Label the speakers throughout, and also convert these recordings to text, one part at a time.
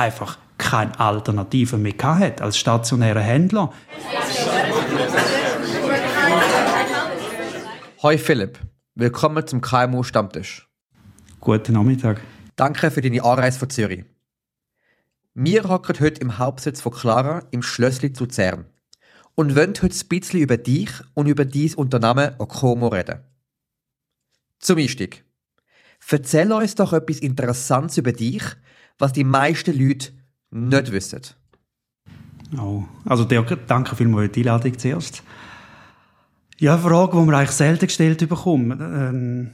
Speaker 1: einfach keine Alternative mehr hat als stationärer Händler.
Speaker 2: Hoi Philipp, willkommen zum KMU Stammtisch.
Speaker 1: Guten Nachmittag.
Speaker 2: Danke für deine Anreise von Zürich. Wir hocken heute im Hauptsitz von Clara im Schlössli zu Zern und wollen heute ein bisschen über dich und über dein Unternehmen Okomo reden. Zum Einstieg. Erzähl uns doch etwas Interessantes über dich, was die meisten Leute nicht wissen.
Speaker 1: Oh, also Dirk, danke vielmals für die Einladung zuerst. Ja, eine Frage, die wir eigentlich selten gestellt bekommen. Ähm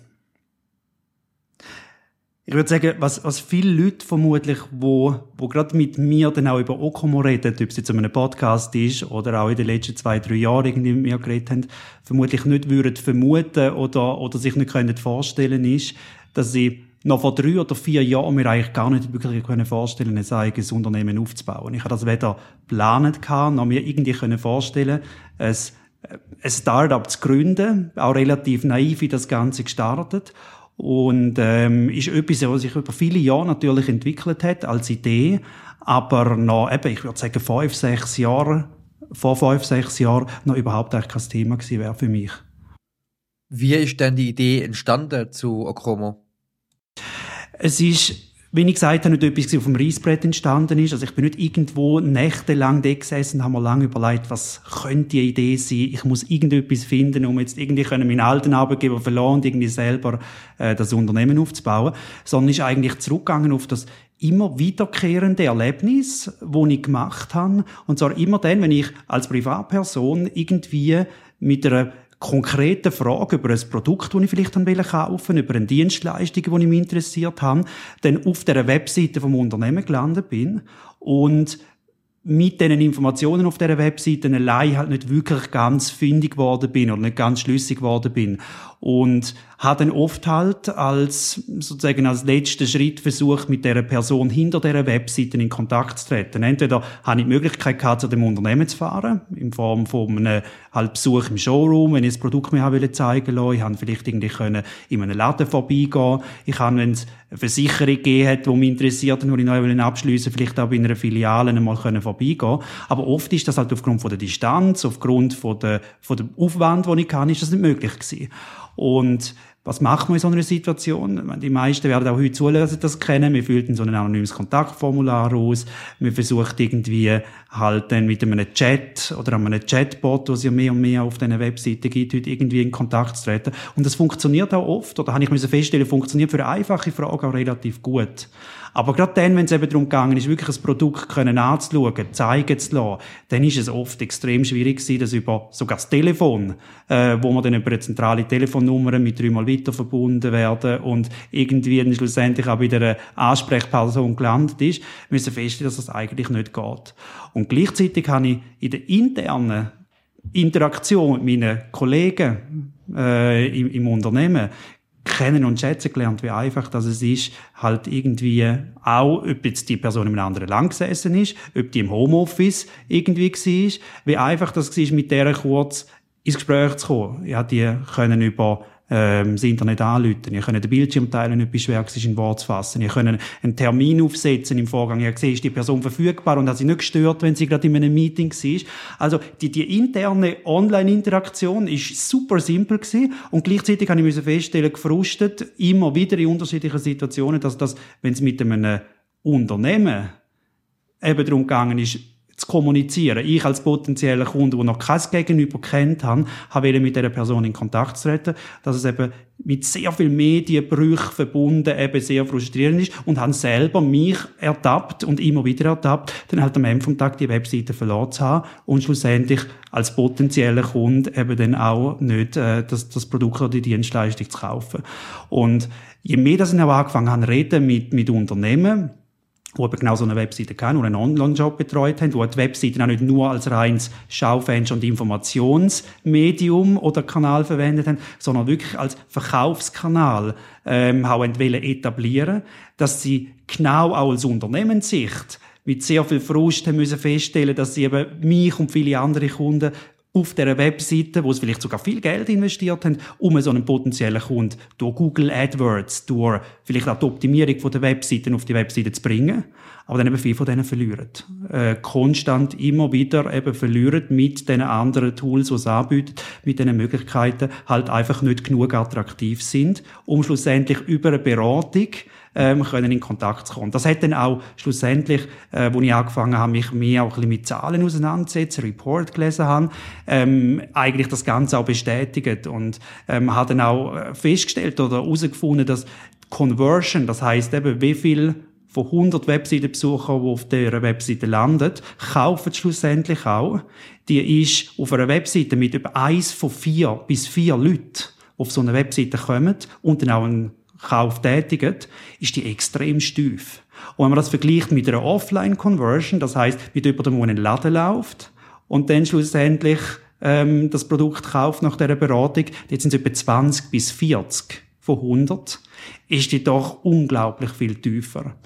Speaker 1: ich würde sagen, was, was viele Leute vermutlich, wo, wo gerade mit mir dann auch über Okomo reden, ob es jetzt in einem Podcast ist oder auch in den letzten zwei, drei Jahren irgendwie mit mir geredet haben, vermutlich nicht würden vermuten oder, oder sich nicht können vorstellen ist, dass sie noch vor drei oder vier Jahren mir eigentlich gar nicht wirklich können vorstellen, ein eigenes Unternehmen aufzubauen. Ich habe das weder geplant noch mir irgendwie können vorstellen, ein, ein Startup zu gründen, auch relativ naiv in das Ganze gestartet und ähm, ist etwas, was sich über viele Jahre natürlich entwickelt hat als Idee, aber noch, eben, ich würde sagen, fünf, sechs Jahre, vor fünf, sechs Jahren noch überhaupt eigentlich kein Thema gewesen wäre für mich.
Speaker 2: Wie ist denn die Idee entstanden zu Okromo?
Speaker 1: Es ist wie ich gesagt habe, nicht etwas auf dem Reisbrett entstanden ist. Also ich bin nicht irgendwo nächtelang da gesessen und habe mir lange überlegt, was könnte die Idee sein. Ich muss irgendetwas finden, um jetzt irgendwie meinen alten Arbeitgeber verloren und irgendwie selber äh, das Unternehmen aufzubauen. Sondern ist eigentlich zurückgegangen auf das immer wiederkehrende Erlebnis, wo ich gemacht habe. Und zwar immer dann, wenn ich als Privatperson irgendwie mit einer konkreten Fragen über ein Produkt, das ich vielleicht kaufen will, über eine Dienstleistung, die ich mich interessiert habe, dann auf der Webseite vom Unternehmen gelandet bin und mit diesen Informationen auf dieser Webseite allein halt nicht wirklich ganz findig geworden bin oder nicht ganz schlüssig geworden bin. Und habe dann oft halt als, sozusagen als letzten Schritt versucht, mit der Person hinter dieser Webseite in Kontakt zu treten. Entweder habe ich die Möglichkeit gehabt, zu dem Unternehmen zu fahren, in Form von einem halt Besuch im Showroom, wenn ich das Produkt mir habe zeigen wollte. Ich habe vielleicht irgendwie können in einem Laden vorbeigehen. Ich habe, wenn es eine Versicherung gegeben hat, die mich interessiert und die ich neu abschliessen vielleicht auch bei einer Filiale einmal können vorbeigehen Aber oft ist das halt aufgrund von der Distanz, aufgrund von der, von dem Aufwand, den ich kann, ist das nicht möglich gewesen. Und was macht man in so einer Situation? Die meisten werden auch heute zulassen, das kennen. Wir füllen so ein anonymes Kontaktformular aus. Wir versuchen irgendwie halt dann mit einem Chat oder einem Chatbot, was ja mehr und mehr auf diesen Webseiten gibt, heute irgendwie in Kontakt zu treten. Und das funktioniert auch oft, oder habe ich feststellen, funktioniert für einfache Fragen auch relativ gut. Aber gerade dann, wenn es eben darum gegangen ist, wirklich ein Produkt können anzuschauen, zeigen zu lassen, dann ist es oft extrem schwierig gewesen, dass über sogar das Telefon, äh, wo man dann über eine zentrale Telefonnummer mit dreimal weiter verbunden werden und irgendwie dann schlussendlich auch bei der Ansprechperson gelandet ist, müssen feststellen, dass das eigentlich nicht geht. Und gleichzeitig habe ich in der internen Interaktion mit meinen Kollegen äh, im, im Unternehmen kennen und schätzen gelernt, wie einfach das es ist, halt irgendwie auch, ob jetzt die Person in einem anderen Land gesessen ist, ob die im Homeoffice irgendwie war, wie einfach das war, mit der kurz ins Gespräch zu kommen. Ja, die können über ähm, das Internet anrufen. Ihr könnt den Bildschirm teilen, etwas schwer ist, in Wort zu fassen. Ihr könnt einen Termin aufsetzen im Vorgang. Ihr seht, ist die Person verfügbar und hat sie nicht gestört, wenn sie gerade in einem Meeting war. Also, die, die interne Online-Interaktion ist super simpel gewesen und gleichzeitig habe ich feststellen, gefrustet, immer wieder in unterschiedlichen Situationen, dass das, wenn es mit einem Unternehmen eben darum gegangen ist, zu kommunizieren. Ich als potenzieller Kunde, der noch kein Gegenüber kennt habe, habe mit dieser Person in Kontakt zu treten, dass es eben mit sehr viel Medienbrüchen verbunden eben sehr frustrierend ist und habe selber mich ertappt und immer wieder ertappt, dann halt am Ende vom Tag die Webseite verloren zu haben und schlussendlich als potenzieller Kunde eben dann auch nicht äh, das, das Produkt oder die Dienstleistung zu kaufen. Und je mehr dass ich auch angefangen habe reden mit, mit Unternehmen, die eben genau so eine Webseite kennen und einen Online-Job betreut haben, wo die Webseite auch nicht nur als reines Schaufenster und Informationsmedium oder Kanal verwendet haben, sondern wirklich als Verkaufskanal ähm, auch etablieren dass sie genau auch als Unternehmenssicht mit sehr viel Frust haben müssen feststellen, dass sie eben mich und viele andere Kunden auf der Webseite, wo sie vielleicht sogar viel Geld investiert haben, um so einen potenziellen Kunden durch Google AdWords, durch vielleicht auch die Optimierung der Webseiten auf die Webseite zu bringen. Aber dann eben viele von denen verlieren. Äh, konstant immer wieder eben verlieren mit den anderen Tools, die sie anbieten, mit den Möglichkeiten, halt einfach nicht genug attraktiv sind, um schlussendlich über eine Beratung ähm, können in Kontakt kommen. Das hat dann auch schlussendlich, äh, wo ich angefangen habe, mich mehr auch ein bisschen mit Zahlen auseinanderzusetzen, Report gelesen habe, ähm, eigentlich das Ganze auch bestätigt und ähm, habe dann auch äh, festgestellt oder herausgefunden, dass Conversion, das heißt eben, wie viel von 100 Webseitenbesuchern, die auf dieser Webseite landen, kaufen schlussendlich auch. Die ist auf einer Webseite mit über eins von vier bis vier Leuten auf so eine Webseite kommen und dann auch einen Kauf tätigen, ist die extrem steif. Und wenn man das vergleicht mit einer Offline-Conversion, das heißt mit jemandem, der in einen Laden läuft und dann schlussendlich ähm, das Produkt kauft nach dieser Beratung, jetzt sind es etwa 20 bis 40 von 100, ist die doch unglaublich viel tiefer.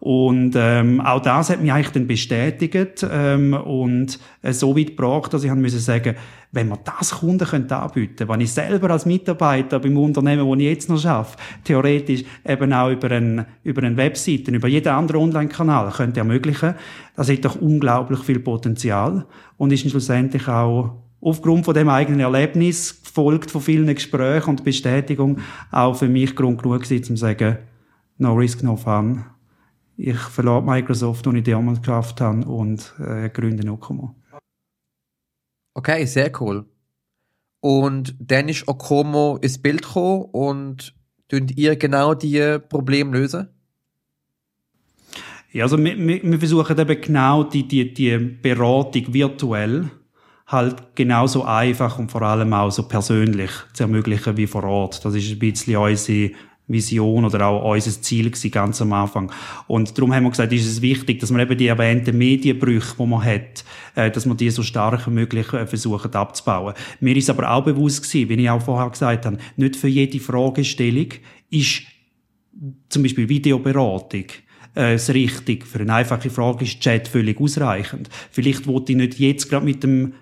Speaker 1: Und ähm, auch das hat mich eigentlich dann bestätigt ähm, und äh, so weit gebracht, dass ich haben müssen sagen, wenn man das Kunden könnte anbieten, wenn ich selber als Mitarbeiter beim Unternehmen, wo ich jetzt noch arbeite, theoretisch eben auch über einen über eine Webseite, über jeden anderen Online-Kanal könnte ermöglichen, das hat doch unglaublich viel Potenzial und ist schlussendlich auch aufgrund von dem eigenen Erlebnis, gefolgt von vielen Gesprächen und Bestätigung, auch für mich Grund genug gewesen, um zu sagen, no risk, no fun. Ich verlade Microsoft, und ich damals geschafft habe, und äh, gründe Okomo.
Speaker 2: Okay, sehr cool. Und dann ist Okomo ins Bild gekommen und könnt ihr genau die Probleme lösen?
Speaker 1: Ja, also wir, wir versuchen eben genau die, die, die Beratung virtuell halt genauso einfach und vor allem auch so persönlich zu ermöglichen wie vor Ort. Das ist ein bisschen unsere Vision oder auch unser Ziel gewesen, ganz am Anfang. Und darum haben wir gesagt, ist es wichtig, dass man eben die erwähnten Medienbrüche, die man hat, äh, dass man die so stark wie möglich äh, versuchen abzubauen. Mir ist aber auch bewusst gewesen, wie ich auch vorher gesagt habe, nicht für jede Fragestellung ist zum Beispiel Videoberatung äh, das richtig. Für eine einfache Frage ist Chat völlig ausreichend. Vielleicht wollte ich nicht jetzt gerade mit dem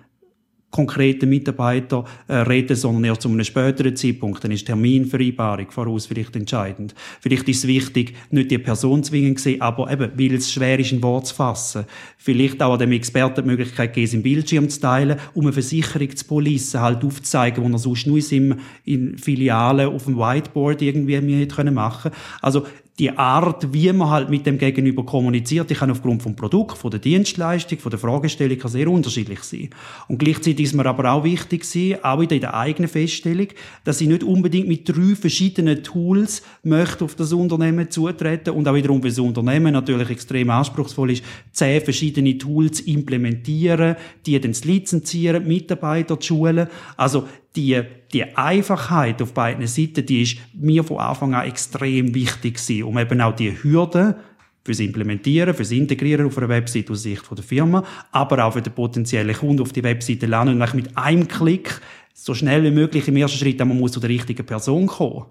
Speaker 1: konkreten Mitarbeiter äh, reden, sondern erst zu einem späteren Zeitpunkt. Dann ist Terminvereinbarung voraus vielleicht entscheidend. Vielleicht ist es wichtig, nicht die Person zwingend sehen, aber eben, weil es schwer ist, ein Wort zu fassen. Vielleicht auch dem Experten die Möglichkeit geben, im Bildschirm zu teilen, um eine Versicherung zu polissen, halt aufzuzeigen, wo er sonst nur in, in Filialen auf dem Whiteboard irgendwie mir hätte machen können. Also die Art, wie man halt mit dem Gegenüber kommuniziert, die kann aufgrund vom Produkt, von der Dienstleistung, von der Fragestellung kann sehr unterschiedlich sein. Und gleichzeitig ist mir aber auch wichtig sein, auch wieder in der eigenen Feststellung, dass ich nicht unbedingt mit drei verschiedenen Tools möchte auf das Unternehmen zutreten und auch wiederum, weil das Unternehmen natürlich extrem anspruchsvoll ist, zehn verschiedene Tools implementieren, die dann zu lizenzieren, Mitarbeiter zu schulen. Also die, die Einfachheit auf beiden Seiten, die ist mir von Anfang an extrem wichtig gewesen, um eben auch die Hürden fürs Implementieren, fürs Integrieren auf einer Website aus Sicht der Firma, aber auch für den potenziellen Kunden auf die Webseite lernen und mit einem Klick so schnell wie möglich im ersten Schritt man muss zu der richtigen Person kommen.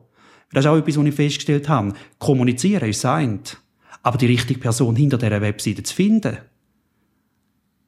Speaker 1: Das ist auch etwas, was ich festgestellt habe. Kommunizieren ist sein, aber die richtige Person hinter dieser Webseite zu finden,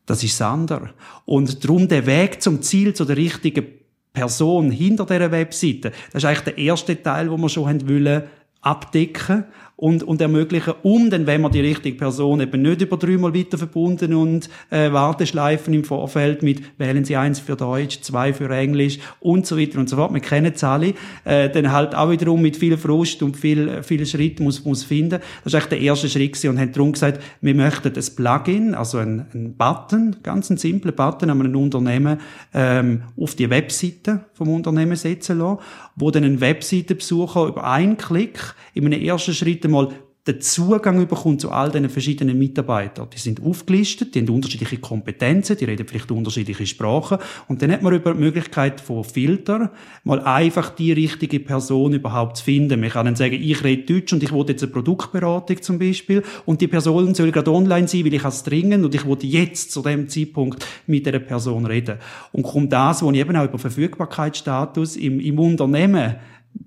Speaker 1: das ist das andere. Und darum der Weg zum Ziel, zu der richtigen Person hinter dieser Webseite, das ist eigentlich der erste Teil, wo wir schon haben wollen, abdecken und, und ermöglichen, um dann, wenn man die richtige Person eben nicht über dreimal weiter verbunden und äh, Warteschleifen im Vorfeld mit wählen Sie eins für Deutsch, zwei für Englisch und so weiter und so fort, wir kennen es alle, äh, dann halt auch wiederum mit viel Frust und viel, viel Schritt muss, muss finden. Das ist eigentlich der erste Schritt gewesen und haben darum gesagt, wir möchten das Plugin, also ein, ein Button, ganz ein simpler Button an einem Unternehmen ähm, auf die Webseite vom Unternehmen setzen lassen, wo dann ein Webseitenbesucher über einen Klick in einem ersten Schritt einmal den Zugang bekommt zu all diesen verschiedenen Mitarbeitern. Die sind aufgelistet, die haben unterschiedliche Kompetenzen, die reden vielleicht unterschiedliche Sprachen. Und dann hat man über die Möglichkeit von Filter mal einfach die richtige Person überhaupt zu finden. Man kann dann sagen, ich rede Deutsch und ich will jetzt eine Produktberatung zum Beispiel und die Person soll gerade online sein, weil ich es dringend und ich will jetzt zu dem Zeitpunkt mit der Person reden. Und kommt das, wo ich eben auch über Verfügbarkeitsstatus im, im Unternehmen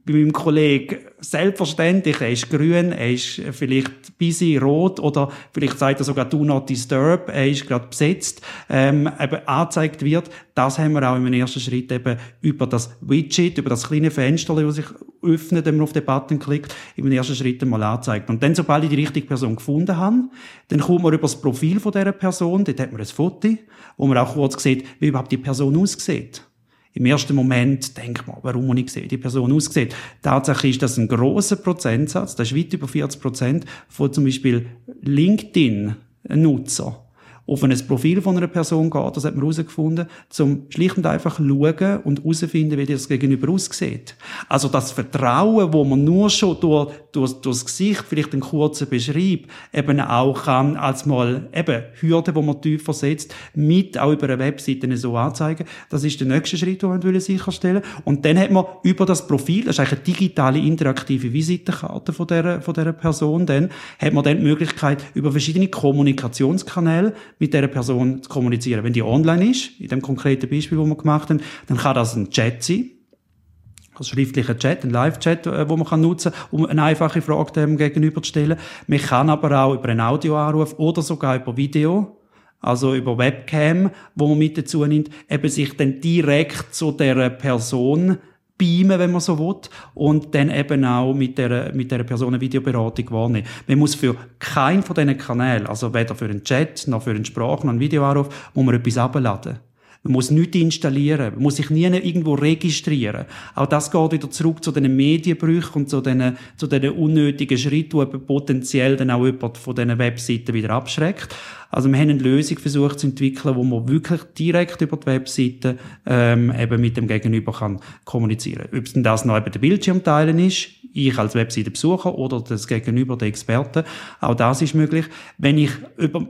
Speaker 1: bei meinem Kollegen selbstverständlich, er ist grün, er ist vielleicht busy rot oder vielleicht sagt er sogar do not disturb, er ist gerade besetzt, ähm, eben angezeigt wird. Das haben wir auch im ersten Schritt eben über das Widget, über das kleine Fenster, das sich öffnet, wenn man auf den Button klickt, im ersten Schritt einmal anzeigt. Und dann, sobald ich die richtige Person gefunden habe, dann kommt man über das Profil von dieser Person, dort hat man ein Foto, wo man auch kurz sieht, wie überhaupt die Person aussieht. Im ersten Moment denkt man, warum man nicht sehen, die Person aussieht. Tatsächlich ist das ein großer Prozentsatz, das ist weit über 40 Prozent von zum Beispiel LinkedIn-Nutzer auf ein Profil von einer Person geht, das hat man herausgefunden, zum schlicht und einfach schauen und herausfinden, wie das Gegenüber aussieht. Also das Vertrauen, wo man nur schon durch, durch, durch das Gesicht, vielleicht einen kurzen Beschreib, eben auch kann, als mal eben Hürden, wo man tiefer setzt, mit auch über eine Webseite so anzeigen, das ist der nächste Schritt, den man sicherstellen Und dann hat man über das Profil, das ist eigentlich eine digitale, interaktive Visitenkarte von dieser, von dieser Person, dann hat man dann die Möglichkeit, über verschiedene Kommunikationskanäle mit dieser Person zu kommunizieren. Wenn die online ist, in dem konkreten Beispiel, wo wir gemacht haben, dann kann das ein Chat sein. Also schriftlicher Chat, ein Live-Chat, äh, man nutzen kann, um eine einfache Frage dem gegenüber zu stellen. Man kann aber auch über einen Audioanruf oder sogar über Video, also über Webcam, wo man mit dazu nimmt, eben sich dann direkt zu der Person beamen, wenn man so will, und dann eben auch mit der, mit der Person Videoberatung wahrnehmen. Man muss für keinen von diesen Kanälen, also weder für einen Chat, noch für einen Sprach, noch einen Videoanruf, muss man etwas abladen. Man muss nichts installieren. Man muss sich nie irgendwo registrieren. Auch das geht wieder zurück zu den Medienbrüchen und zu den, zu den unnötigen Schritten, die potenziell dann auch jemand von diesen Webseiten wieder abschreckt. Also wir haben eine Lösung versucht zu entwickeln, wo man wirklich direkt über die Webseite ähm, eben mit dem Gegenüber kann kommunizieren. Ob es denn das noch eben der Bildschirm teilen ist, ich als Webseitenbesucher oder das Gegenüber der Experten, auch das ist möglich. Wenn ich über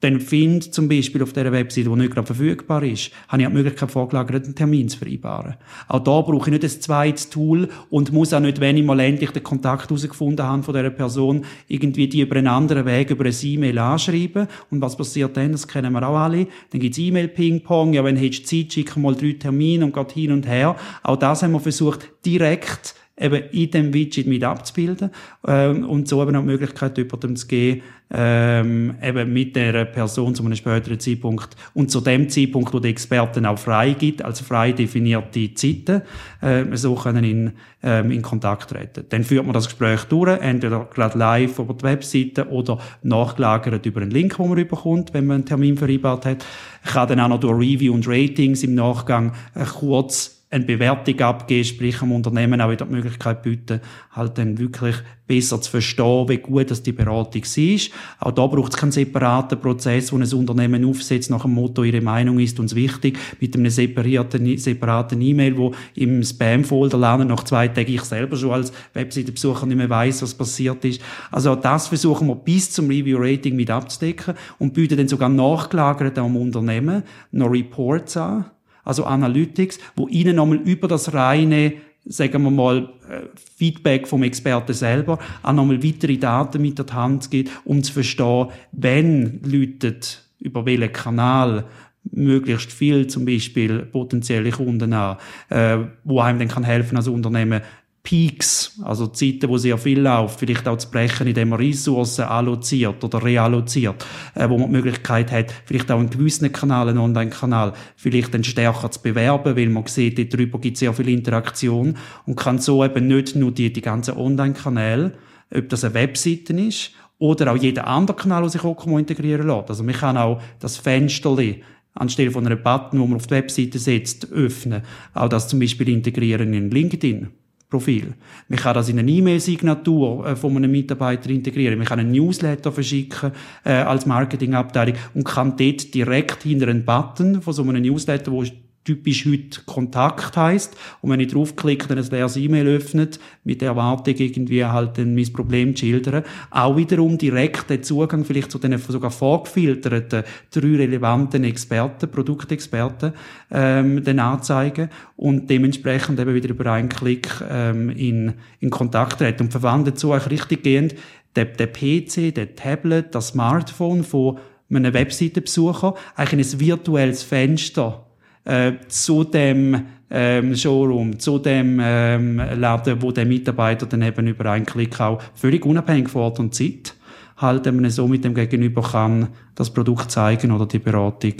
Speaker 1: dann finde zum Beispiel auf dieser Webseite, die nicht gerade verfügbar ist, habe ich auch die Möglichkeit vorgelagert, einen Termin zu vereinbaren. Auch da brauche ich nicht ein zweites Tool und muss auch nicht, wenn ich mal endlich den Kontakt herausgefunden habe von dieser Person, irgendwie die über einen anderen Weg, über ein E-Mail anschreiben. Und was passiert dann? Das kennen wir auch alle. Dann gibt's E-Mail-Ping-Pong. Ja, wenn hättest Zeit, schicken mal drei Termine und geht hin und her. Auch das haben wir versucht, direkt eben in dem Widget mit abzubilden ähm, und so eben auch die Möglichkeit jemandem zu geben, ähm, eben mit der Person zu einem späteren Zeitpunkt und zu dem Zeitpunkt, wo der Experten auch frei gibt, als frei definierte Zeiten, äh, so können in, ähm, in Kontakt treten. Dann führt man das Gespräch durch, entweder gerade live über die Webseite oder nachgelagert über einen Link, den man bekommt, wenn man einen Termin vereinbart hat. Ich kann dann auch noch durch Review und Ratings im Nachgang äh, kurz eine Bewertung abgeben, sprich am Unternehmen auch wieder die Möglichkeit bieten, halt dann wirklich besser zu verstehen, wie gut das die Beratung ist. Auch da braucht es keinen separaten Prozess, wo ein Unternehmen aufsetzt nach dem Motto, ihre Meinung ist uns wichtig, mit einem separierten, separaten E-Mail, wo im Spam-Folder landen, nach zwei Tagen ich selber schon als Webseitenbesucher nicht mehr weiss, was passiert ist. Also das versuchen wir bis zum Review-Rating mit abzudecken und bieten dann sogar nachgelagert am Unternehmen noch Reports an, also Analytics, wo Ihnen nochmal über das reine sagen wir mal, äh, Feedback vom Experten selber, auch nochmal weitere Daten mit der Hand gibt, um zu verstehen, wenn Leute über welchen Kanal möglichst viel zum Beispiel potenzielle Kunden an, äh, wo einem dann kann helfen als Unternehmen Peaks, also Zeiten, wo sehr viel läuft, vielleicht auch zu brechen, indem man Ressourcen alloziert oder realloziert, äh, wo man die Möglichkeit hat, vielleicht auch einen gewissen Kanal, einen Online-Kanal, vielleicht dann stärker zu bewerben, weil man sieht, darüber gibt es sehr viel Interaktion und kann so eben nicht nur die, die ganzen Online-Kanäle, ob das eine Webseite ist oder auch jeder andere Kanal, der sich auch integrieren lässt. Also man kann auch das Fensterli anstelle von einem Button, wo man auf die Webseite setzt, öffnen. Auch das zum Beispiel integrieren in LinkedIn. Profil. Man kann das in eine E-Mail-Signatur äh, von einem Mitarbeiter integrieren. Man kann einen Newsletter verschicken äh, als Marketingabteilung und kann dort direkt hinter einen Button von so einem Newsletter, wo typisch heute Kontakt heißt und wenn ich draufklicke, dann ein leeres E-Mail öffnet, mit der Erwartung irgendwie halt dann mein Problem zu schildern, auch wiederum direkt den Zugang vielleicht zu den sogar vorgefilterten drei relevanten Experten, Produktexperten, ähm, dann anzeigen und dementsprechend eben wieder über einen Klick ähm, in, in Kontakt treten. Und verwandt so eigentlich richtig gehend der, der PC, der Tablet, das Smartphone von einem Webseitenbesucher eigentlich ein virtuelles Fenster äh, zu dem ähm, Showroom, zu dem ähm, Laden, wo der Mitarbeiter dann eben über einen Klick auch völlig unabhängig von Ort und Zeit halt eben so mit dem Gegenüber kann das Produkt zeigen oder die Beratung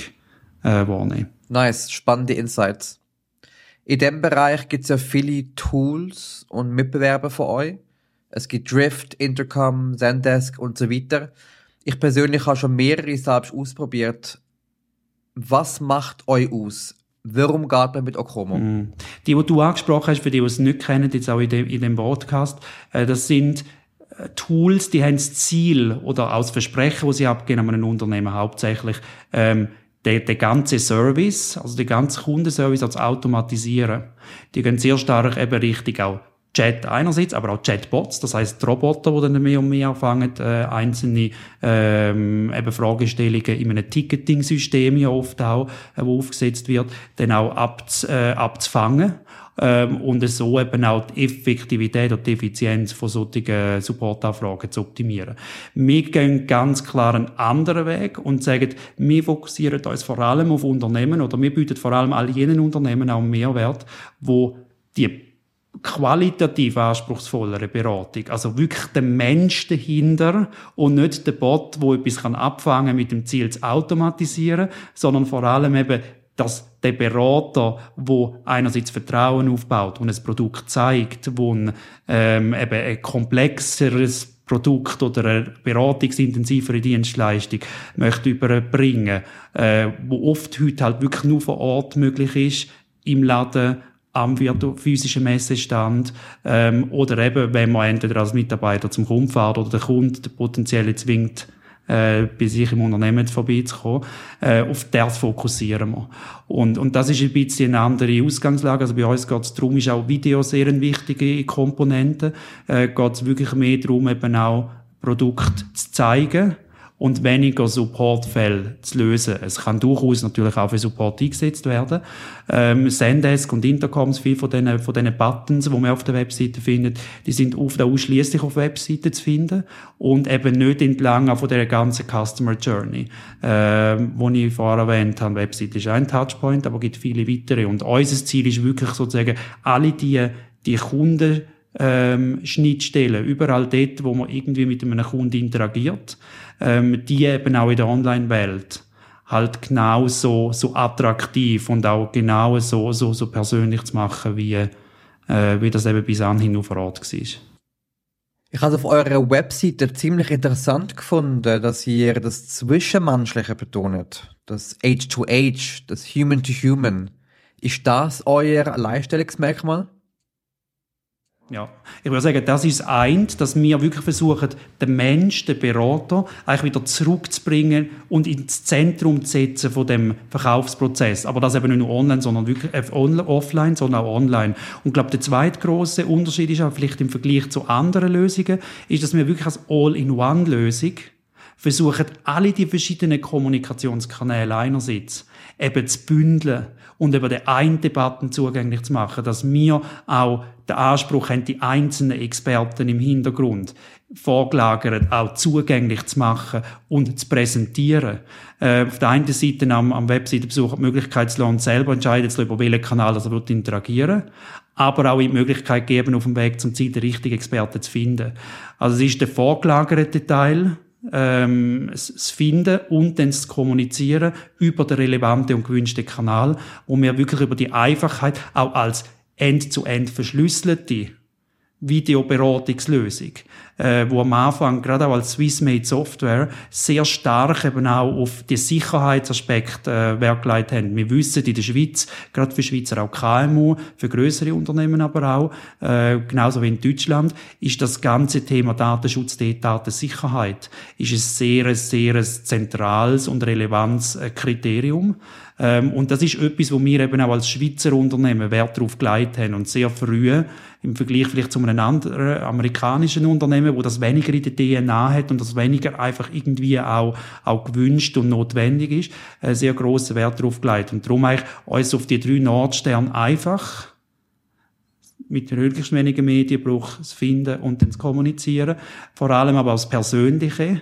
Speaker 1: äh, wahrnehmen.
Speaker 2: Nice, spannende Insights. In dem Bereich gibt es ja viele Tools und Mitbewerber für euch. Es gibt Drift, Intercom, Zendesk und so weiter. Ich persönlich habe schon mehrere selbst ausprobiert. Was macht euch aus? Warum geht man mit Okomo? Mm.
Speaker 1: Die, die du angesprochen hast, für die, die es nicht kennen, jetzt auch in dem, in dem Podcast, äh, das sind äh, Tools, die haben das Ziel oder aus Versprechen, wo sie abgeben an einem Unternehmen hauptsächlich, ähm, der, der ganze Service, also der ganze Kundenservice als automatisieren. Die gehen sehr stark eben richtig auch Chat einerseits, aber auch Chatbots, das heißt Roboter, die dann mehr und mehr anfangen, äh, einzelne ähm, eben Fragestellungen in einem Ticketing-System ja oft auch, äh, wo aufgesetzt wird, dann auch abz, äh, abzufangen ähm, und so eben auch die Effektivität und die Effizienz von solchen Supportanfragen zu optimieren. Wir gehen ganz klar einen anderen Weg und sagen, wir fokussieren uns vor allem auf Unternehmen oder wir bieten vor allem all jenen Unternehmen auch Mehrwert, wo die qualitativ anspruchsvollere Beratung. Also wirklich der Mensch dahinter und nicht der Bot, wo etwas kann abfangen mit dem Ziel zu automatisieren, sondern vor allem eben dass der Berater, wo einerseits Vertrauen aufbaut und ein Produkt zeigt, wo ein, ähm, eben ein komplexeres Produkt oder eine beratungsintensivere Dienstleistung möchte überbringen, äh, wo oft heute halt wirklich nur vor Ort möglich ist, im Laden am physischen Messestand ähm, oder eben, wenn man entweder als Mitarbeiter zum Kunden fährt oder der Kunde der potenzielle zwingt, äh, bei sich im Unternehmen vorbeizukommen. Äh, auf das fokussieren wir. Und, und das ist ein bisschen eine andere Ausgangslage. Also bei uns geht es darum, ist auch Video sehr eine wichtige Komponente. Äh, geht es wirklich mehr darum, eben auch Produkt zu zeigen und weniger Supportfälle zu lösen. Es kann durchaus natürlich auch für Support eingesetzt werden. Ähm, Zendesk und Intercoms, viele von diesen, von diesen Buttons, die man auf der Webseite findet, die sind oft ausschließlich auf Webseiten zu finden und eben nicht entlang von der ganzen Customer Journey, ähm, wo ich vorher erwähnt habe. Webseite ist ein Touchpoint, aber gibt viele weitere. Und unser Ziel ist wirklich sozusagen, alle die, die Kunden ähm, Schnittstellen, überall dort, wo man irgendwie mit einem Kunden interagiert, ähm, die eben auch in der Online-Welt halt genau so, so attraktiv und auch genau so, so, so persönlich zu machen, wie, äh, wie das eben bis anhin nur vor Ort war.
Speaker 2: Ich habe auf eurer Webseite ziemlich interessant gefunden, dass ihr das Zwischenmenschliche betont. Das Age-to-Age, das Human-to-Human. Ist das euer Alleinstellungsmerkmal?
Speaker 1: Ja, ich würde sagen, das ist eins, dass wir wirklich versuchen, den Mensch, den Berater, eigentlich wieder zurückzubringen und ins Zentrum zu setzen von dem Verkaufsprozess. Aber das eben nicht nur online, sondern wirklich offline, sondern auch online. Und ich glaube, der zweite große Unterschied ist auch vielleicht im Vergleich zu anderen Lösungen, ist, dass wir wirklich als All-in-One-Lösung versuchen, alle die verschiedenen Kommunikationskanäle einerseits eben zu bündeln und über den einen Debatten zugänglich zu machen, dass wir auch den Anspruch haben, die einzelnen Experten im Hintergrund vorgelagert auch zugänglich zu machen und zu präsentieren. Äh, auf der einen Seite am, am Webseitenbesucher die Möglichkeit zu lassen, selber entscheiden zu über welchen Kanal er wird interagieren aber auch die Möglichkeit geben, auf dem Weg zum Ziel den richtigen Experten zu finden. Also es ist der vorgelagerte Teil, ähm, das Finden und dann das Kommunizieren über den relevanten und gewünschten Kanal, wo wir wirklich über die Einfachheit auch als end-zu-end -end verschlüsselte Videoberatungslösung, äh, wo am Anfang, gerade auch als Swissmade Software, sehr stark eben auch auf die Sicherheitsaspekte äh, Wert gelegt haben. Wir wissen in der Schweiz, gerade für Schweizer auch KMU, für größere Unternehmen aber auch, äh, genauso wie in Deutschland, ist das ganze Thema Datenschutz, Datensicherheit, ist ein sehr, sehr zentrales und relevantes äh, Kriterium. Ähm, und das ist etwas, wo wir eben auch als Schweizer Unternehmen Wert darauf gelegt haben und sehr früh im Vergleich vielleicht zu einem anderen amerikanischen Unternehmen, wo das weniger in der DNA hat und das weniger einfach irgendwie auch, auch gewünscht und notwendig ist, äh, sehr grossen Wert darauf gelegt. Und darum eigentlich uns auf die drei Nordsterne einfach mit möglichst wenigen Medienbruch zu finden und dann zu kommunizieren. Vor allem aber als Persönliche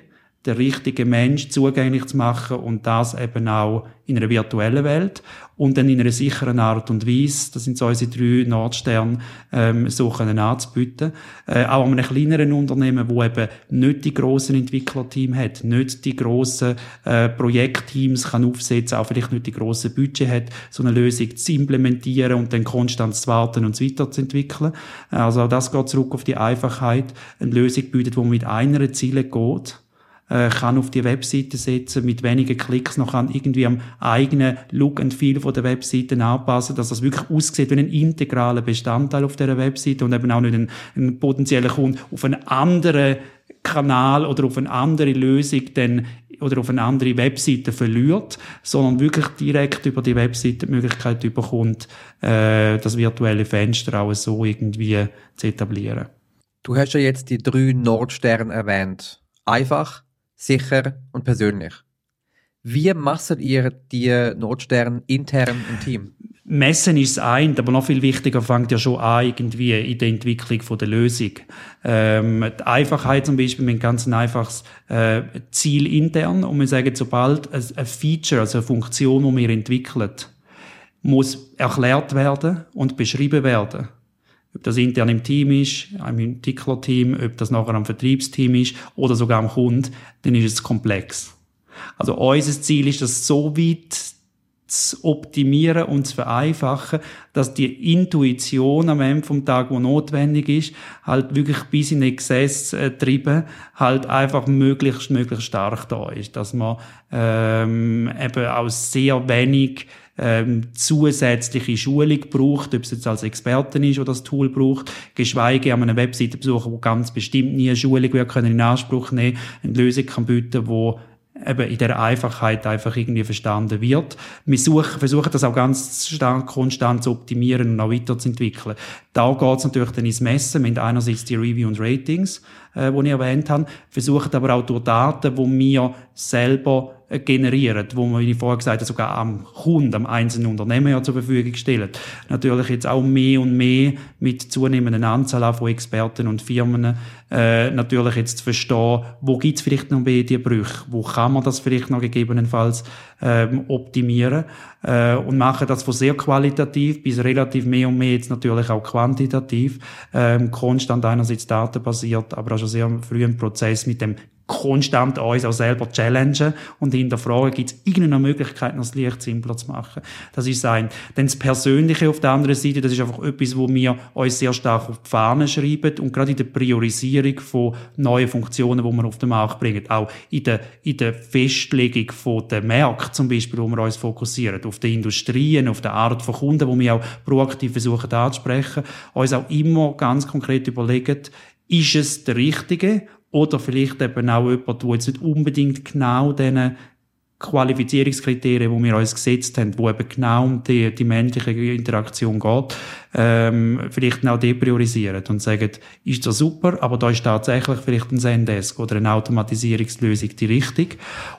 Speaker 1: den richtigen Mensch zugänglich zu machen und das eben auch in einer virtuellen Welt und dann in einer sicheren Art und Weise, das sind so unsere drei Nordsterne, ähm, so können anzubieten. Äh, auch an einem kleineren Unternehmen, wo eben nicht die grossen Entwicklerteam hat, nicht die grossen äh, Projektteams kann aufsetzen, auch vielleicht nicht die grossen Budget hat, so eine Lösung zu implementieren und dann konstant zu warten und weiterzuentwickeln. Also auch das geht zurück auf die Einfachheit, eine Lösung bietet, wo man mit einer Ziele geht äh, kann auf die Webseite setzen, mit wenigen Klicks noch kann irgendwie am eigenen Look and Feel von der Webseite anpassen, dass das wirklich aussieht wie ein integraler Bestandteil auf der Webseite und eben auch nicht ein, ein potenzieller Kunde auf einen anderen Kanal oder auf eine andere Lösung dann oder auf eine andere Webseite verliert, sondern wirklich direkt über die Webseite die Möglichkeit bekommt, äh, das virtuelle Fenster auch so irgendwie zu etablieren.
Speaker 2: Du hast ja jetzt die drei Nordsterne erwähnt. Einfach, sicher und persönlich. Wie masset ihr die Notsterne intern im Team?
Speaker 1: Messen ist ein, aber noch viel wichtiger fängt ja schon an irgendwie in der Entwicklung von der Lösung. Ähm, die Einfachheit zum Beispiel ganz ein einfaches äh, Ziel intern und wir sagen, sobald ein, ein Feature, also eine Funktion, die wir entwickeln, muss erklärt werden und beschrieben werden ob das intern im Team ist, im Entwicklerteam, ob das nachher am Vertriebsteam ist oder sogar am Kunden, dann ist es komplex. Also unser Ziel ist, das so weit zu optimieren und zu vereinfachen, dass die Intuition am Ende vom Tag, wo notwendig ist, halt wirklich bis in Exzess äh, treiben, halt einfach möglichst, möglichst stark da ist. Dass man ähm, eben auch sehr wenig ähm, zusätzliche Schulung braucht, ob es jetzt als Experten ist oder das Tool braucht, geschweige an einer Webseite besuchen, wo ganz bestimmt nie eine Schulung wir können in Anspruch nehmen, eine Lösung kann bieten, wo eben in der Einfachheit einfach irgendwie verstanden wird. Wir suchen, versuchen das auch ganz stark konstant zu optimieren und auch weiterzuentwickeln. Da geht es natürlich dann ins Messen. Wir haben einerseits die Review und Ratings, äh, die ich erwähnt habe, versuchen aber auch durch Daten, die wir selber generieren, wo man, wie ich vorher gesagt habe, sogar am Kunden, am einzelnen Unternehmen ja zur Verfügung stellen. Natürlich jetzt auch mehr und mehr mit zunehmenden Anzahl von Experten und Firmen äh, natürlich jetzt zu verstehen, wo gibt's vielleicht noch Medienbrüche, wo kann man das vielleicht noch gegebenenfalls ähm, optimieren äh, und machen das von sehr qualitativ bis relativ mehr und mehr jetzt natürlich auch quantitativ, ähm, konstant einerseits datenbasiert, aber auch schon sehr früh Prozess mit dem konstant uns auch selber challengen und hinterfragen, gibt es irgendeine Möglichkeit, noch das Licht simpler zu machen. Das ist ein. Dann das Persönliche auf der anderen Seite, das ist einfach etwas, wo wir uns sehr stark auf die Fahne schreiben und gerade in der Priorisierung von neuen Funktionen, die wir auf den Markt bringen, auch in der, in der Festlegung von der Märkte zum Beispiel, wo wir uns fokussieren, auf die Industrien, auf die Art von Kunden, wo wir auch proaktiv versuchen anzusprechen, uns auch immer ganz konkret überlegen, ist es der Richtige oder vielleicht eben auch jemand, der jetzt nicht unbedingt genau diesen Qualifizierungskriterien, die wir uns gesetzt haben, wo eben genau um die, die menschliche Interaktion geht, ähm, vielleicht auch depriorisieren und sagen, ist das super, aber da ist tatsächlich vielleicht ein Zendesk oder eine Automatisierungslösung die Richtung.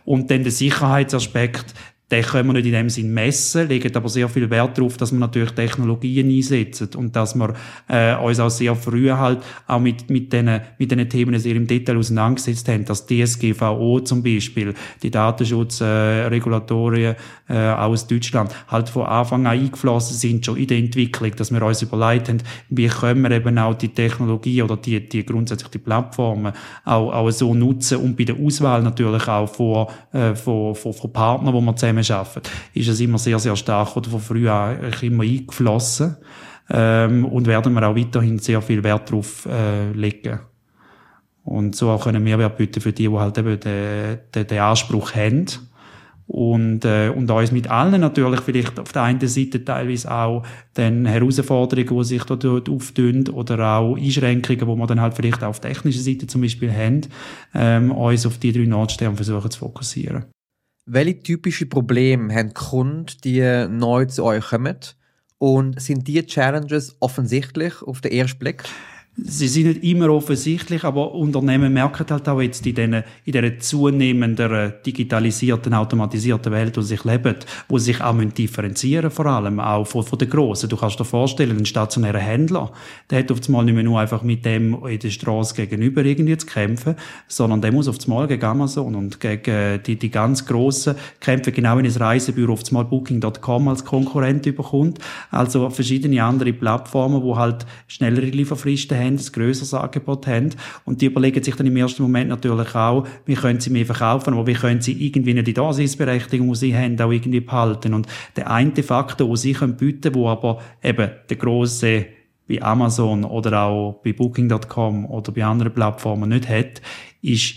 Speaker 1: Und dann der Sicherheitsaspekt, den können wir nicht in dem Sinn messen, legen aber sehr viel Wert darauf, dass wir natürlich Technologien einsetzen und dass wir äh, uns auch sehr früh halt auch mit, mit diesen mit den Themen sehr im Detail auseinandergesetzt haben, dass DSGVO zum Beispiel, die Datenschutzregulatorien äh, äh, aus Deutschland, halt von Anfang an eingeflossen sind, schon in der Entwicklung, dass wir uns überlegt haben, wie können wir eben auch die Technologie oder die, die grundsätzlich die Plattformen auch, auch so nutzen und bei der Auswahl natürlich auch von, äh, von, von, von Partnern, wo wir zusammen arbeiten, ist es immer sehr, sehr stark oder von früh an immer eingeflossen. Ähm, und werden wir auch weiterhin sehr viel Wert darauf äh, legen. Und so auch können Mehrwert bieten für die, die halt eben den, den, den Anspruch haben. Und, äh, und uns mit allen natürlich vielleicht auf der einen Seite teilweise auch den Herausforderungen, die sich dort auftun oder auch Einschränkungen, die wir dann halt vielleicht auf technischer Seite zum Beispiel haben, ähm, uns auf die drei Nordsterne versuchen zu fokussieren.
Speaker 2: Welche typischen Probleme haben Kunden, die neu zu euch kommen? Und sind die Challenges offensichtlich auf den ersten Blick?
Speaker 1: Sie sind nicht immer offensichtlich, aber Unternehmen merken halt auch jetzt in dieser, in dieser zunehmenden digitalisierten, automatisierten Welt, wo sie sich leben, wo sie sich auch differenzieren vor allem, auch von, von den Grossen. Du kannst dir vorstellen, ein stationärer Händler, der hat auf einmal nicht mehr nur einfach mit dem in der Straße gegenüber irgendwie zu kämpfen, sondern der muss auf einmal gegen Amazon und gegen die, die ganz Grossen kämpfen, genau wie ein Reisebüro auf einmal Booking.com als Konkurrent überkommt. Also verschiedene andere Plattformen, wo halt schnellere Lieferfristen haben, ein grösseres Angebot haben. Und die überlegen sich dann im ersten Moment natürlich auch, wie können sie mehr verkaufen, aber wie können sie irgendwie nicht die Daseinsberechtigung, die sie haben, auch irgendwie behalten. Und der eine Faktor, den sie können bieten, wo aber eben der große wie Amazon oder auch bei Booking.com oder bei anderen Plattformen nicht hat, ist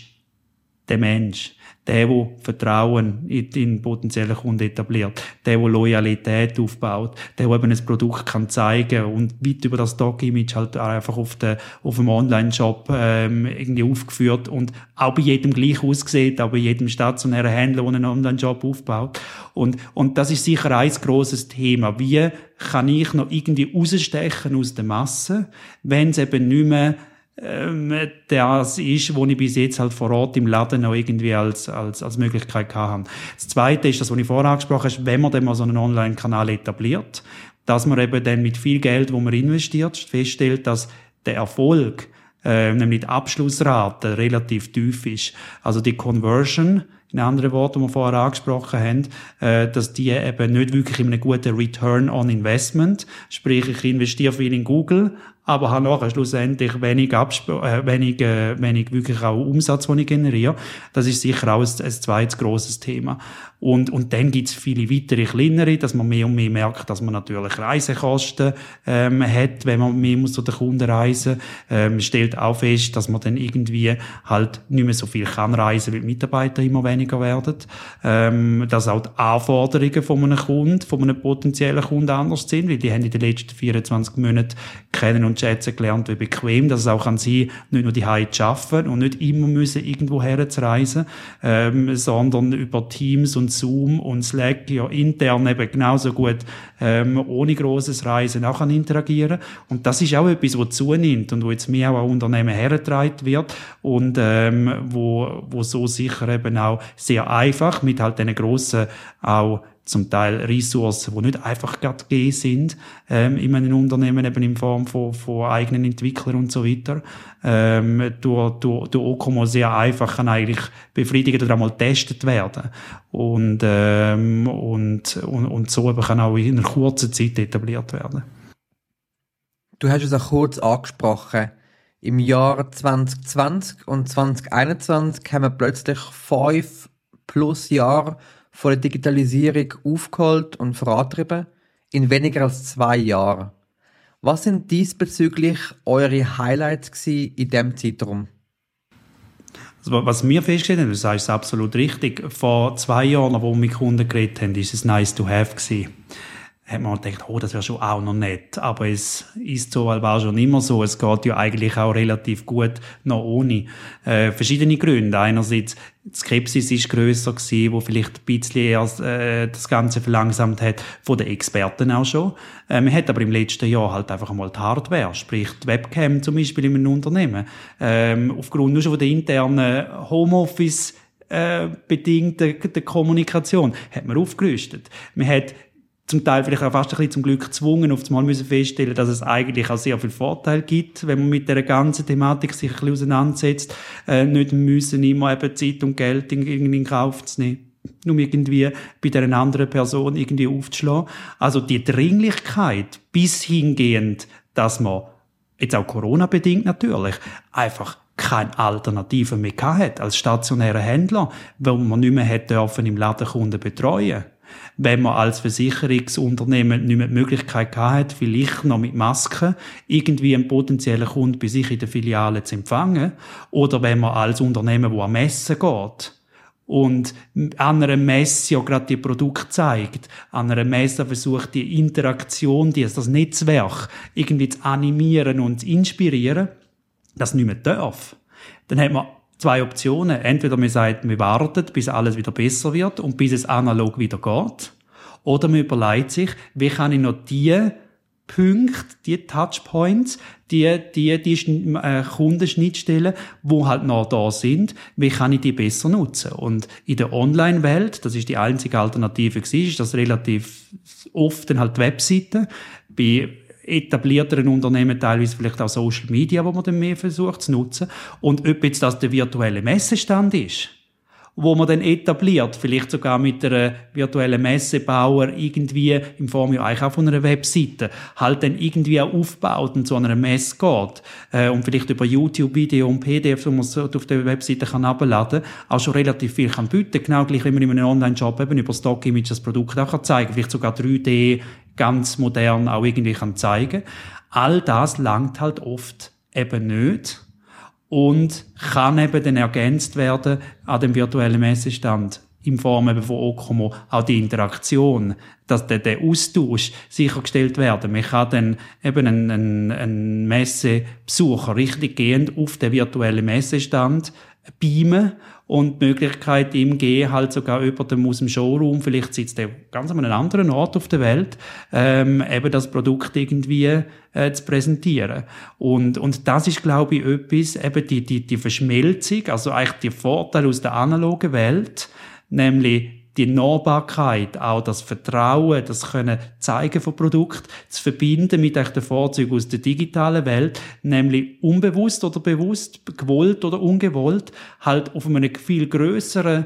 Speaker 1: der Mensch der, der Vertrauen in den potenziellen Kunden etabliert, der, der Loyalität aufbaut, der, der eben ein Produkt kann zeigen und weit über das Stock-Image halt einfach auf, der, auf dem Online-Shop ähm, irgendwie aufgeführt und auch bei jedem gleich aussieht, auch bei jedem stationären Händler, der einen Online-Shop aufbaut. Und, und das ist sicher ein grosses Thema. Wie kann ich noch irgendwie rausstechen aus der Masse, wenn es eben nicht mehr das ist, wo ich bis jetzt halt vor Ort im Laden noch irgendwie als, als, als Möglichkeit hatte. Das Zweite ist das, was ich vorher angesprochen habe, wenn man dann mal so einen Online-Kanal etabliert, dass man eben dann mit viel Geld, wo man investiert, feststellt, dass der Erfolg, äh, nämlich die Abschlussrate relativ tief ist. Also die Conversion in anderen Worten, die wir vorher angesprochen haben, äh, dass die eben nicht wirklich in einem guten Return on Investment, sprich ich investiere viel in Google, aber habe nachher schlussendlich wenig, Absp äh, wenig, äh, wenig wirklich auch Umsatz, den ich generiere. Das ist sicher auch ein, ein zweites grosses Thema. Und, und dann gibt's viele weitere kleinere, dass man mehr und mehr merkt, dass man natürlich Reisekosten ähm, hat, wenn man mehr muss zu den Kunden reisen. Ähm, stellt auch fest, dass man dann irgendwie halt nicht mehr so viel kann reisen, weil die Mitarbeiter immer weniger werden. Ähm, dass auch die Anforderungen von einem Kunden, von einem potenziellen Kunden anders sind, weil die haben in den letzten 24 Monaten kennen schätzen gelernt, wie bequem das auch an sie nicht nur die Heiz schaffen und nicht immer müssen irgendwo herzureisen, ähm, sondern über Teams und Zoom und Slack ja intern eben genauso gut ähm, ohne großes Reisen auch kann interagieren. Und das ist auch etwas, was zunimmt und wo jetzt mehr auch an Unternehmen hergetragen wird und ähm, wo, wo so sicher eben auch sehr einfach mit halt diesen grossen auch zum Teil Ressourcen, die nicht einfach gerade gegeben sind, ähm, in einem Unternehmen eben in Form von, von eigenen Entwicklern und so weiter, ähm, durch, durch, durch Okomo sehr einfach kann eigentlich befriedigt oder einmal getestet werden. Und, ähm, und, und, und so eben kann auch in einer kurzen Zeit etabliert werden.
Speaker 2: Du hast es auch kurz angesprochen. Im Jahr 2020 und 2021 haben wir plötzlich fünf plus Jahre von der Digitalisierung aufgeholt und vorantrieben in weniger als zwei Jahren. Was sind diesbezüglich eure Highlights in diesem Zeitraum?
Speaker 1: Also, was wir festgestellt haben, sagst es absolut richtig, vor zwei Jahren, wo wir mit Kunden geredet haben, ist es nice to have gewesen hat man gedacht, oh, das wäre schon auch noch nett. Aber es ist so, war schon immer so. Es geht ja eigentlich auch relativ gut noch ohne. Äh, verschiedene Gründe. Einerseits, die Skepsis ist grösser gewesen, wo vielleicht ein bisschen erst, äh, das Ganze verlangsamt hat, von den Experten auch schon. Äh, man hat aber im letzten Jahr halt einfach einmal die Hardware, sprich die Webcam zum Beispiel in einem Unternehmen. Ähm, aufgrund nur schon von der internen Homeoffice äh, bedingten Kommunikation hat man aufgerüstet. Man hat zum Teil vielleicht auch fast ein bisschen zum Glück gezwungen, auf einmal müssen feststellen, dass es eigentlich auch sehr viel Vorteil gibt, wenn man mit der ganzen Thematik sich ein bisschen auseinandersetzt, äh, nicht müssen immer eben Zeit und Geld in, in Kauf zu nehmen um irgendwie bei der anderen Person irgendwie aufzuschlagen. Also die Dringlichkeit bis hingehend, dass man, jetzt auch Corona-bedingt natürlich, einfach keine Alternative mehr hat als stationärer Händler, weil man nicht mehr hätte dürfen im Laden Kunden betreuen wenn man als Versicherungsunternehmen nicht mehr die Möglichkeit hat, vielleicht noch mit Masken irgendwie einen potenziellen Kunden bei sich in der Filiale zu empfangen, oder wenn man als Unternehmen, wo am Messen geht, und an einer Messe ja gerade die Produkte zeigt, an einer Messe versucht die Interaktion, die, das Netzwerk irgendwie zu animieren und zu inspirieren, das nicht mehr darf. Dann hat man zwei Optionen. Entweder man sagt, wir warten, bis alles wieder besser wird und bis es analog wieder geht. Oder man überlegt sich, wie kann ich noch die Punkte, die Touchpoints, die, die, die äh, Kundenschnittstellen, wo halt noch da sind, wie kann ich die besser nutzen? Und in der Online-Welt, das ist die einzige Alternative gewesen, ist das relativ oft dann halt Webseiten. Bei etablierteren Unternehmen teilweise vielleicht auch Social Media, wo man dann mehr versucht zu nutzen. Und ob jetzt das der virtuelle Messestand ist, wo man dann etabliert, vielleicht sogar mit einer virtuellen Messebauer irgendwie in Form ja eigentlich auch von einer Webseite, halt dann irgendwie auch aufbaut und zu einer Messe geht äh, und vielleicht über YouTube-Video und PDF, wo man es auf der Webseite kann abladen, auch schon relativ viel kann bieten, genau gleich wie man in einem Online-Shop eben über Stock-Image das Produkt auch kann zeigen, vielleicht sogar 3D ganz modern auch irgendwie kann zeigen. All das langt halt oft eben nicht und kann eben dann ergänzt werden an dem virtuellen Messestand in Form eben von Okomo auch die Interaktion, dass der, der Austausch sichergestellt werden. Man kann dann eben einen, einen, einen Messebesucher richtig gehend auf den virtuellen Messestand beamen und die Möglichkeit ihm geben, halt sogar über dem aus dem Showroom, vielleicht sitzt er ganz an einem anderen Ort auf der Welt, ähm, eben das Produkt irgendwie äh, zu präsentieren. Und, und das ist, glaube ich, etwas, eben die, die, die Verschmelzung, also eigentlich die Vorteile aus der analogen Welt, nämlich die Nahbarkeit, auch das Vertrauen, das können zeigen von Produkt, zu verbinden mit den Vorzügen aus der digitalen Welt, nämlich unbewusst oder bewusst, gewollt oder ungewollt, halt auf einem viel größeren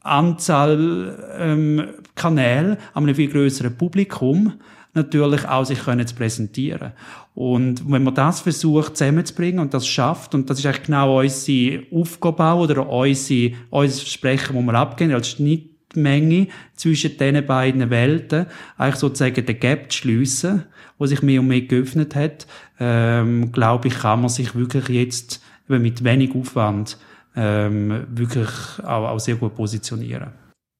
Speaker 1: Anzahl ähm, Kanäle, an einem viel größeren Publikum natürlich auch sich können zu präsentieren. Und wenn man das versucht zusammenzubringen und das schafft, und das ist eigentlich genau unsere Aufgabe oder unsere, unser Versprechen, das wir abgeben als Schnitt Schnittmenge zwischen diesen beiden Welten, eigentlich sozusagen den Gap zu schliessen, wo sich mehr und mehr geöffnet hat, ähm, glaube ich, kann man sich wirklich jetzt mit wenig Aufwand ähm, wirklich auch, auch sehr gut positionieren.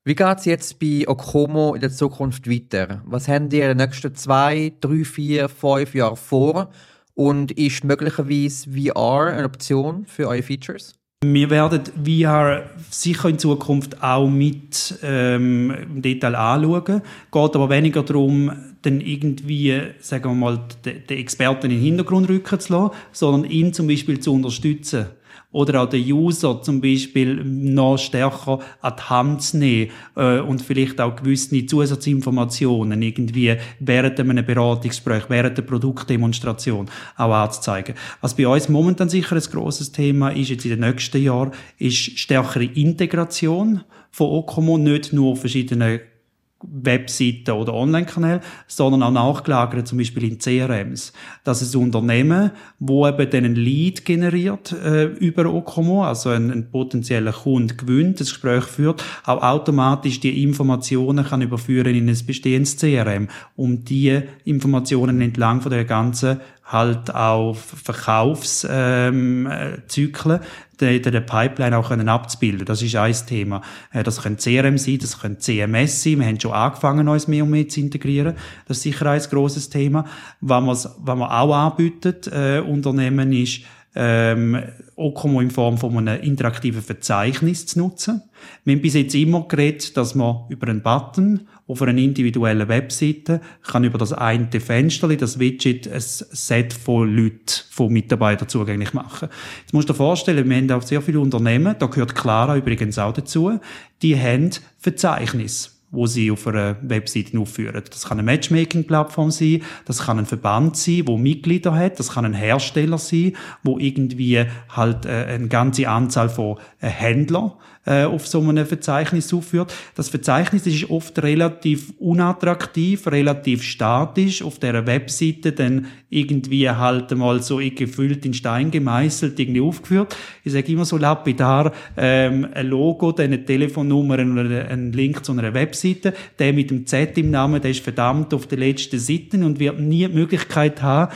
Speaker 2: Wie geht es jetzt bei Okomo in der Zukunft weiter? Was haben die in den nächsten zwei, drei, vier, fünf Jahren vor? Und ist möglicherweise VR eine Option für eure Features?
Speaker 1: Wir werden VR sicher in Zukunft auch mit ähm, im Detail anschauen. Geht aber weniger darum, dann irgendwie, sagen wir mal, den, den Experten in den Hintergrund rücken zu lassen, sondern ihn zum Beispiel zu unterstützen oder auch den User zum Beispiel noch stärker an die Hand zu nehmen äh, und vielleicht auch gewisse Zusatzinformationen irgendwie während einem Beratungsgespräch, während der Produktdemonstration auch anzuzeigen. Was bei uns momentan sicher ein grosses Thema ist, jetzt in den nächsten Jahren, ist stärkere Integration von Okomo, nicht nur verschiedene Webseiten oder Online-Kanäle, sondern auch nachgelagert, zum Beispiel in CRMs. Dass ein Unternehmen, wo eben dann ein Lead generiert äh, über Okomo, also ein, ein potenzieller Kunde gewinnt, das Gespräch führt, auch automatisch die Informationen kann überführen in ein bestehendes CRM, um die Informationen entlang von der ganzen halt auch Verkaufszyklen ähm, in der Pipeline auch können abzubilden. Das ist ein Thema. Äh, das können CRM sein, das können CMS sein. Wir haben schon angefangen, uns mehr und mehr zu integrieren. Das ist sicher ein grosses Thema. Was man, was auch anbietet, äh, Unternehmen ist, ähm, Okomo in Form von einem interaktiven Verzeichnis zu nutzen. Wir haben bis jetzt immer geredet, dass man über einen Button auf einer individuellen Webseite kann über das eine Fenster, das Widget, ein Set von Leuten, von Mitarbeitern zugänglich machen. Jetzt musst du dir vorstellen, wir haben auch sehr viele Unternehmen, da gehört Clara übrigens auch dazu, die haben Verzeichnis wo sie auf einer Webseite aufführen. Das kann eine Matchmaking-Plattform sein, das kann ein Verband sein, wo Mitglieder hat, das kann ein Hersteller sein, wo irgendwie halt äh, eine ganze Anzahl von äh, Händlern äh, auf so einem Verzeichnis aufführt. Das Verzeichnis ist oft relativ unattraktiv, relativ statisch, auf der Webseite dann irgendwie halt mal so gefüllt in Stein gemeißelt, irgendwie aufgeführt. Ich sage immer so lapidar, ähm, ein Logo, dann eine Telefonnummer oder ein Link zu einer Webseite, der mit dem Z im Namen, der ist verdammt auf der letzten Seite und wird nie die Möglichkeit haben,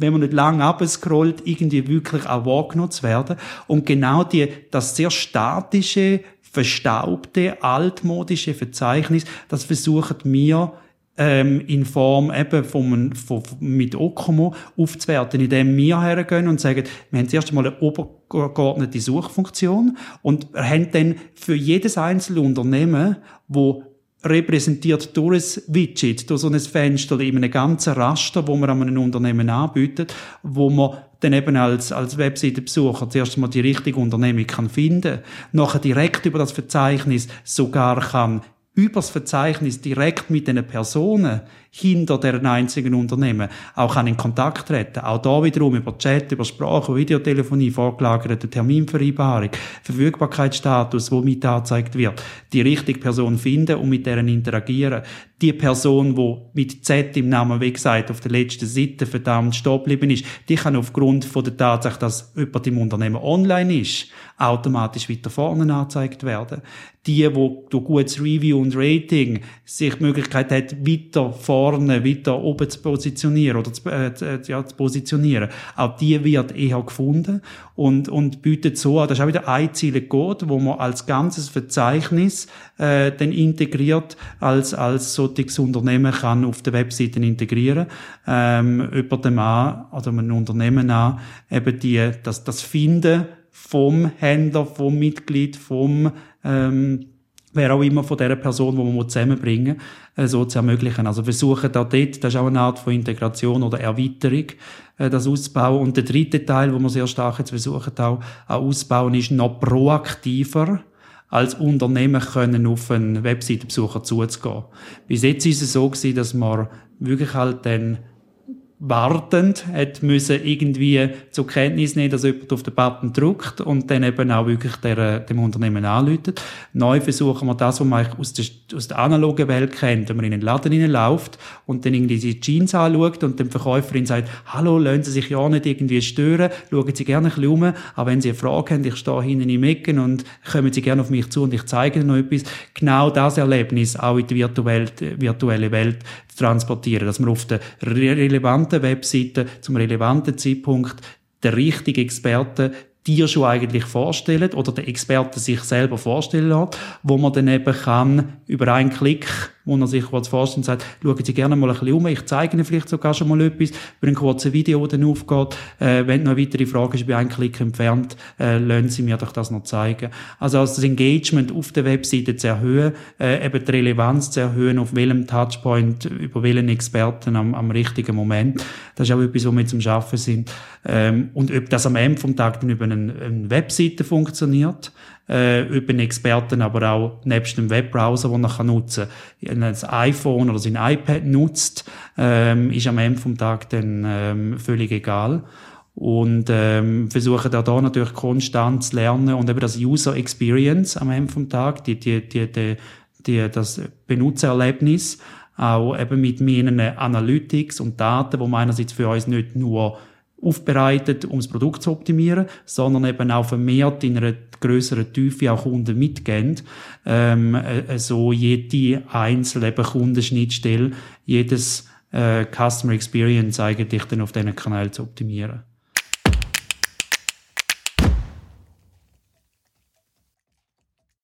Speaker 1: wenn man nicht lang abscrollt, irgendwie wirklich auch wahrgenommen zu werden. Und genau die, das sehr statische, verstaubte, altmodische Verzeichnis, das versuchen wir ähm, in Form eben vom, vom, mit Okomo aufzuwerten, indem wir hergehen und sagen, wir haben zuerst einmal eine obergeordnete Suchfunktion und haben dann für jedes einzelne Unternehmen, wo repräsentiert durch ein Widget, durch so ein Fenster in einem ganzen Raster, wo man an einem Unternehmen anbietet, wo man dann eben als, als Webseitenbesucher zuerst mal die richtige Unternehmung kann finden, nachher direkt über das Verzeichnis sogar kann übers Verzeichnis direkt mit den Personen hinter deren einzigen Unternehmen auch in Kontakt treten. Auch da wiederum über Chat, über Sprache, Videotelefonie, vorgelagerte Terminvereinbarung, Verfügbarkeitsstatus, wo mit angezeigt wird, die richtige Person finden und mit deren interagieren. Die Person, wo mit Z im Namen, wie gesagt, auf der letzten Seite verdammt stehen geblieben ist, die kann aufgrund von der Tatsache, dass jemand im Unternehmen online ist, automatisch weiter vorne angezeigt werden. Die, wo durch gutes Review und Rating sich die Möglichkeit hat, weiter vorne, weiter oben zu positionieren oder zu, äh, ja, zu positionieren, auch die wird eher gefunden und, und bietet so an, das ist auch wieder ein Zielcode, wo man als ganzes Verzeichnis äh, dann integriert, als, als solches Unternehmen kann auf der Webseite integrieren, ähm, über dem an, oder einem Unternehmen an, eben die, das, das Finden vom Händler, vom Mitglied, vom ähm, wer auch immer von der Person, die man zusammenbringen muss, äh, so zu ermöglichen. Also versuchen da dort, das ist auch eine Art von Integration oder Erweiterung, äh, das auszubauen. Und der dritte Teil, wo wir sehr stark jetzt versuchen auch, auch auszubauen, ist noch proaktiver als Unternehmen können auf einen Webseitenbesucher zuzugehen. Bis jetzt ist es so gewesen, dass man wirklich halt dann wartend hat müssen irgendwie zur Kenntnis nehmen, dass jemand auf den Button drückt und dann eben auch wirklich der, dem Unternehmen anläutet. Neu versuchen wir das, was man aus der, aus der analogen Welt kennt, wenn man in den Laden hineinläuft und dann irgendwie die Jeans anschaut und dem Verkäuferin sagt, hallo, lassen Sie sich ja nicht irgendwie stören, schauen Sie gerne ein bisschen um, aber wenn Sie eine Frage haben, ich stehe hinten im Ecken und kommen Sie gerne auf mich zu und ich zeige Ihnen noch etwas. Genau das Erlebnis auch in die virtuelle, virtuelle Welt transportieren, dass man auf der relevanten Webseite zum relevanten Zeitpunkt der richtige Experte dir schon eigentlich vorstellen oder der Experte sich selber vorstellen lässt, wo man dann eben kann über einen Klick wo er sich was vorstellt und sagt, schauen Sie gerne mal ein bisschen um, ich zeige Ihnen vielleicht sogar schon mal etwas, über ein kurzes Video, das dann aufgeht. Äh, wenn noch weitere Fragen ist, bei einem Klick entfernt, äh, lassen Sie mir doch das noch zeigen. Also, also das Engagement auf der Webseite zu erhöhen, äh, eben die Relevanz zu erhöhen, auf welchem Touchpoint, über welchen Experten am, am richtigen Moment. Das ist auch etwas, wo wir zum Schaffen sind. Ähm, und ob das am Ende vom Tag dann über eine, eine Webseite funktioniert, äh, über einen Experten, aber auch nebst dem Webbrowser, den er nutzen kann. Ein iPhone oder sein iPad nutzt, ähm, ist am Ende vom Tag dann ähm, völlig egal und ähm, versuchen da, da natürlich konstant zu lernen und eben das User Experience am Ende vom Tag, die, die, die, die, die, das Benutzererlebnis, auch eben mit meinen Analytics und Daten, wo man einerseits für uns nicht nur aufbereitet, um das Produkt zu optimieren, sondern eben auch vermehrt in einer größeren Tiefe auch Kunden mitgeben, ähm, äh, so jede einzelne Kundenschnittstelle, jedes äh, Customer Experience eigentlich dann auf diesen Kanal zu optimieren.